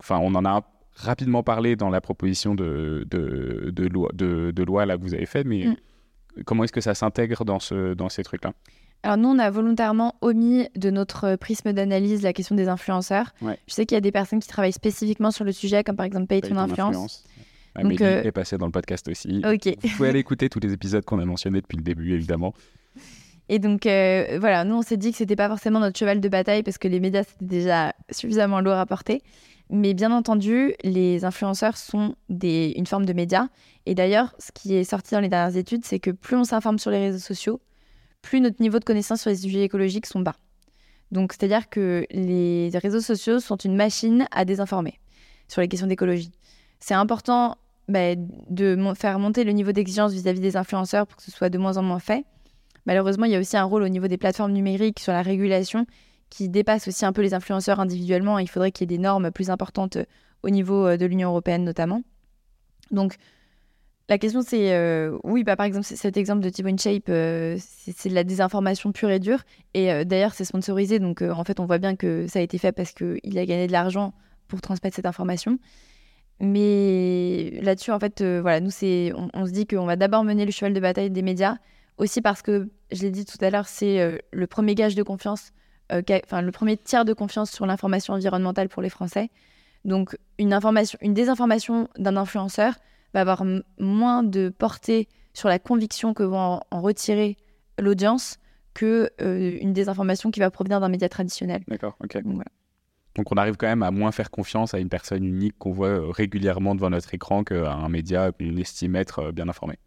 [SPEAKER 1] Enfin, on en a rapidement parlé dans la proposition de, de, de loi, de, loi là que vous avez faite, mais mm. Comment est-ce que ça s'intègre dans, ce, dans ces trucs-là?
[SPEAKER 2] Alors nous, on a volontairement omis de notre prisme d'analyse la question des influenceurs. Je sais qu'il y a des personnes qui travaillent spécifiquement sur le sujet, comme par exemple Paye ton influence.
[SPEAKER 1] Amélie Donc, euh, est passée dans le podcast aussi.
[SPEAKER 2] Ok.
[SPEAKER 1] Vous pouvez aller écouter tous les épisodes qu'on a mentionnés depuis le début, évidemment.
[SPEAKER 2] Et donc, euh, voilà, nous, on s'est dit que c'était pas forcément notre cheval de bataille parce que les médias, c'était déjà suffisamment lourd à porter. Mais bien entendu, les influenceurs sont des, une forme de média. Et d'ailleurs, ce qui est sorti dans les dernières études, c'est que plus on s'informe sur les réseaux sociaux, plus notre niveau de connaissance sur les sujets écologiques sont bas. Donc, c'est-à-dire que les réseaux sociaux sont une machine à désinformer sur les questions d'écologie. C'est important bah, de faire monter le niveau d'exigence vis-à-vis des influenceurs pour que ce soit de moins en moins fait. Malheureusement, il y a aussi un rôle au niveau des plateformes numériques sur la régulation qui dépasse aussi un peu les influenceurs individuellement. Il faudrait qu'il y ait des normes plus importantes au niveau de l'Union européenne notamment. Donc, la question, c'est oui, bah, par exemple, cet exemple de Thibaut Shape, c'est de la désinformation pure et dure. Et d'ailleurs, c'est sponsorisé. Donc, en fait, on voit bien que ça a été fait parce qu'il a gagné de l'argent pour transmettre cette information. Mais là-dessus, en fait, voilà, nous, c'est, on, se dit qu'on va d'abord mener le cheval de bataille des médias. Aussi parce que, je l'ai dit tout à l'heure, c'est le premier gage de confiance, enfin, le premier tiers de confiance sur l'information environnementale pour les Français. Donc, une, information, une désinformation d'un influenceur va avoir moins de portée sur la conviction que vont en, retirer l'audience que euh, une désinformation qui va provenir d'un média traditionnel.
[SPEAKER 1] D'accord, ok. Donc, on arrive quand même à moins faire confiance à une personne unique qu'on voit euh, régulièrement devant notre écran qu'à un média qu'on estime être euh, bien informé.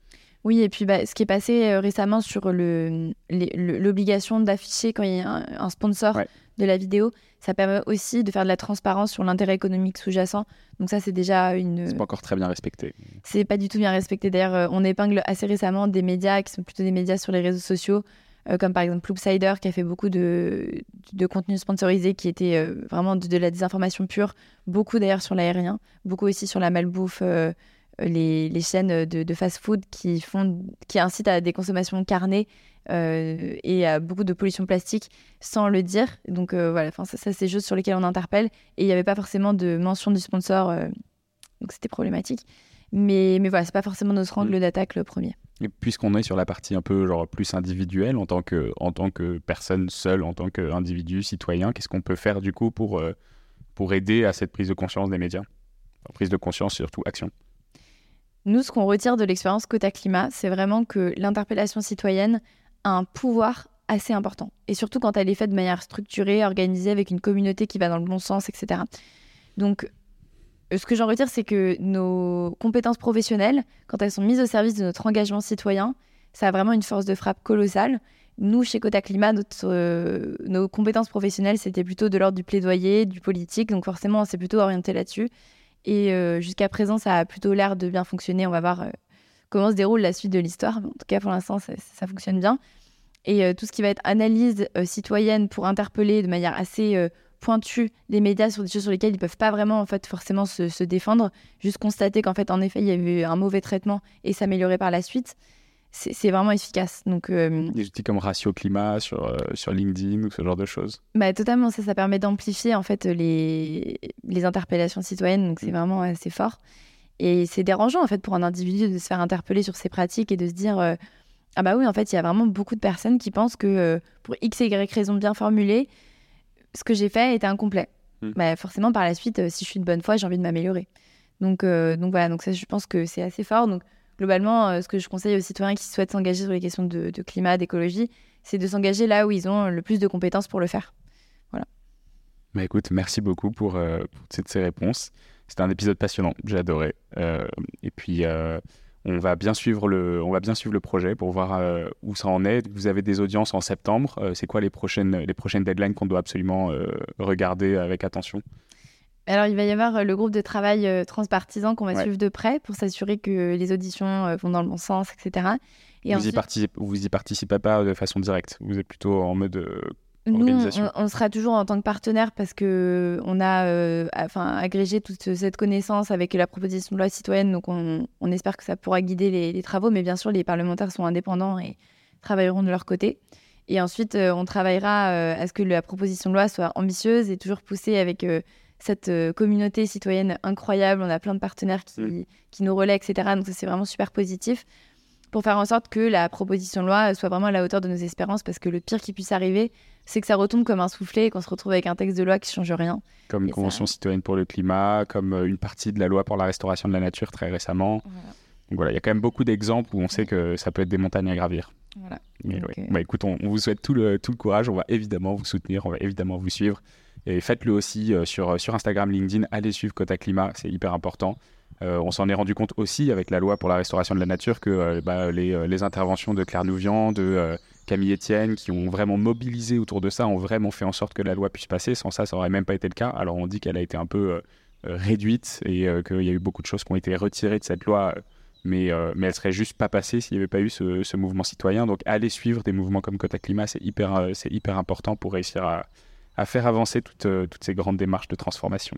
[SPEAKER 2] Oui, et puis bah, ce qui est passé récemment sur l'obligation d'afficher quand il y a un, sponsor de la vidéo, ça permet aussi de faire de la transparence sur l'intérêt économique sous-jacent. Donc ça, c'est déjà une...
[SPEAKER 1] C'est pas encore très bien respecté.
[SPEAKER 2] C'est pas du tout bien respecté. D'ailleurs, euh, on épingle assez récemment des médias qui sont plutôt des médias sur les réseaux sociaux, euh, comme par exemple Loopsider, qui a fait beaucoup de, de contenu sponsorisé, qui était euh, vraiment de, la désinformation pure. Beaucoup d'ailleurs sur l'aérien, beaucoup aussi sur la malbouffe, les, les, chaînes de, de fast-food qui, font, qui incitent à des consommations carnées euh, et à beaucoup de pollution plastique sans le dire. Donc euh, voilà, ça, ça c'est choses sur lesquelles on interpelle. Et il n'y avait pas forcément de mention du sponsor, euh, donc c'était problématique. Mais, mais voilà, c'est pas forcément notre angle mm. d'attaque le premier.
[SPEAKER 1] Et puisqu'on est sur la partie un peu genre plus individuelle, en tant que, en tant que personne seule, en tant qu'individu, citoyen, qu'est-ce qu'on peut faire du coup pour, pour aider à cette prise de conscience des médias? Prise de conscience, surtout action.
[SPEAKER 2] Nous, ce qu'on retire de l'expérience Cota Climat, c'est vraiment que l'interpellation citoyenne un pouvoir assez important. Et surtout quand elle est faite de manière structurée, organisée, avec une communauté qui va dans le bon sens, etc. Donc, euh, ce que j'en retire, c'est que nos compétences professionnelles, quand elles sont mises au service de notre engagement citoyen, ça a vraiment une force de frappe colossale. Nous, chez Cota Climat, euh, nos compétences professionnelles, c'était plutôt de l'ordre du plaidoyer, du politique. Donc forcément, on s'est plutôt orienté là-dessus. Et euh, jusqu'à présent, ça a plutôt l'air de bien fonctionner. On va voir comment se déroule la suite de l'histoire. En tout cas, pour l'instant, ça, fonctionne bien. Et euh, tout ce qui va être analyse euh, citoyenne pour interpeller de manière assez euh, pointue les médias sur des choses sur lesquelles ils ne peuvent pas vraiment en fait forcément se, défendre, juste constater qu'en fait en effet il y a eu un mauvais traitement et s'améliorer par la suite, c'est vraiment efficace. Donc
[SPEAKER 1] des outils comme Ratio Climat sur sur LinkedIn ou ce genre de choses.
[SPEAKER 2] Bah totalement, ça ça permet d'amplifier en fait les les interpellations citoyennes, donc c'est mm. vraiment assez fort. Et c'est dérangeant en fait pour un individu de se faire interpeller sur ses pratiques et de se dire euh, ah bah oui en fait il y a vraiment beaucoup de personnes qui pensent que euh, pour x et y raisons bien formulées ce que j'ai fait était incomplet. Hmm. Bah, forcément par la suite euh, si je suis de bonne foi j'ai envie de m'améliorer. Donc donc voilà donc ça je pense que c'est assez fort donc globalement ce que je conseille aux citoyens qui souhaitent s'engager sur les questions de, climat d'écologie c'est de s'engager là où ils ont le plus de compétences pour le faire. Voilà.
[SPEAKER 1] Bah écoute merci beaucoup pour, pour toutes ces réponses. C'était un épisode passionnant, j'ai adoré. Euh, et puis, euh, on, va bien suivre le, on va bien suivre le projet pour voir euh, où ça en est. Vous avez des audiences en septembre. c'est quoi les prochaines, les prochaines deadlines qu'on doit absolument regarder avec attention?
[SPEAKER 2] Alors, il va y avoir le groupe de travail transpartisan qu'on va suivre de près pour s'assurer que les auditions vont dans le bon sens, etc.
[SPEAKER 1] Et vous, y participez, vous y participez pas de façon directe? Vous êtes plutôt en mode
[SPEAKER 2] nous, on, sera toujours en tant que partenaire parce que on a euh, enfin, agrégé toute cette connaissance avec la proposition de loi citoyenne. Donc, on, espère que ça pourra guider les, travaux. Mais bien sûr, les parlementaires sont indépendants et travailleront de leur côté. Et ensuite, euh, on travaillera euh, à ce que la proposition de loi soit ambitieuse et toujours poussée avec cette communauté citoyenne incroyable. On a plein de partenaires qui, qui nous relaient, etc. Donc, ça, c'est vraiment super positif pour faire en sorte que la proposition de loi soit vraiment à la hauteur de nos espérances, parce que le pire qui puisse arriver, c'est que ça retombe comme un soufflet et qu'on se retrouve avec un texte de loi qui change rien.
[SPEAKER 1] Comme une convention citoyenne pour le climat, comme euh, une partie de la loi pour la restauration de la nature très récemment. Donc voilà, il y a quand même beaucoup d'exemples où on sait que ça peut être des montagnes à gravir. Voilà. Euh, bah, écoute, on, vous souhaite tout le, tout le courage, on va évidemment vous soutenir, on va évidemment vous suivre. Et faites-le aussi euh, sur, sur Instagram, LinkedIn, allez suivre Cota Climat, c'est hyper important. Euh, on s'en est rendu compte aussi avec la loi pour la restauration de la nature que euh, bah, euh, les, interventions de Claire Nouvian, de Camille Etienne, qui ont vraiment mobilisé autour de ça, ont vraiment fait en sorte que la loi puisse passer. Sans ça, ça n'aurait même pas été le cas. Alors on dit qu'elle a été un peu réduite et qu'il y a eu beaucoup de choses qui ont été retirées de cette loi. Mais, mais elle serait juste pas passée s'il n'y avait pas eu ce, mouvement citoyen. Donc aller suivre des mouvements comme Cota Climat, c'est hyper, hyper important pour réussir à, faire avancer toutes ces grandes démarches de transformation.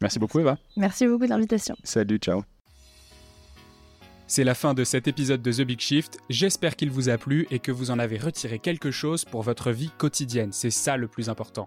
[SPEAKER 3] Merci beaucoup Eva.
[SPEAKER 2] Merci beaucoup de l'invitation.
[SPEAKER 3] Salut, ciao.
[SPEAKER 1] C'est la fin de cet épisode de The Big Shift. J'espère qu'il vous a plu et que vous en avez retiré quelque chose pour votre vie quotidienne. C'est ça le plus important.